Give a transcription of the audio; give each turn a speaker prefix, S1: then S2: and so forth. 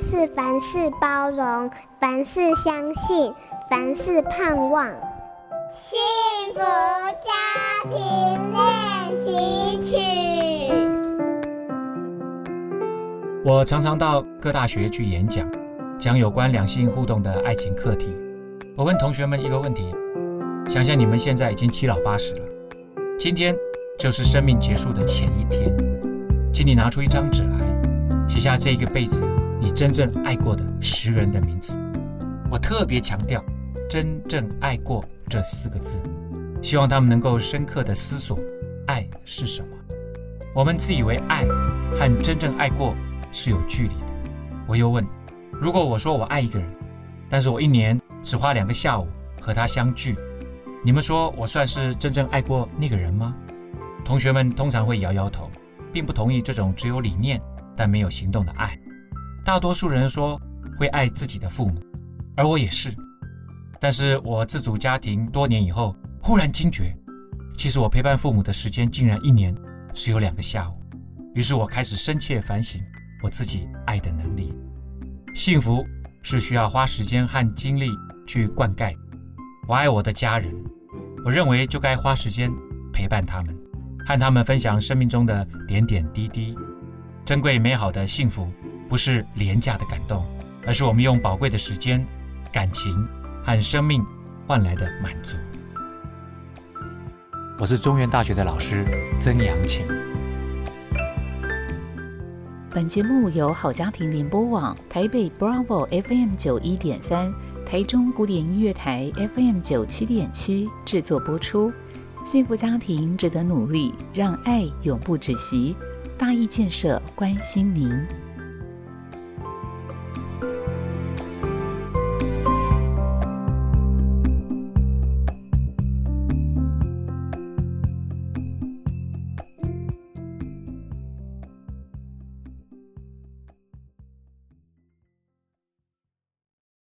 S1: 是凡事包容，凡事相信，凡事盼望。幸福家庭练习曲。
S2: 我常常到各大学去演讲，讲有关两性互动的爱情课题。我问同学们一个问题：想想你们现在已经七老八十了，今天就是生命结束的前一天，请你拿出一张纸来，写下这一个辈子你真正爱过的十人的名字。我特别强调“真正爱过”。这四个字，希望他们能够深刻地思索，爱是什么。我们自以为爱和真正爱过是有距离的。我又问：如果我说我爱一个人，但是我一年只花两个下午和他相聚，你们说我算是真正爱过那个人吗？同学们通常会摇摇头，并不同意这种只有理念但没有行动的爱。大多数人说会爱自己的父母，而我也是。但是我自组家庭多年以后，忽然惊觉，其实我陪伴父母的时间竟然一年只有两个下午。于是我开始深切反省我自己爱的能力。幸福是需要花时间和精力去灌溉。我爱我的家人，我认为就该花时间陪伴他们，和他们分享生命中的点点滴滴。珍贵美好的幸福，不是廉价的感动，而是我们用宝贵的时间、感情。和生命换来的满足。我是中原大学的老师曾阳晴。
S3: 本节目由好家庭联播网台北 Bravo FM 九一点三、台中古典音乐台 FM 九七点七制作播出。幸福家庭值得努力，让爱永不止息。大义建设关心您。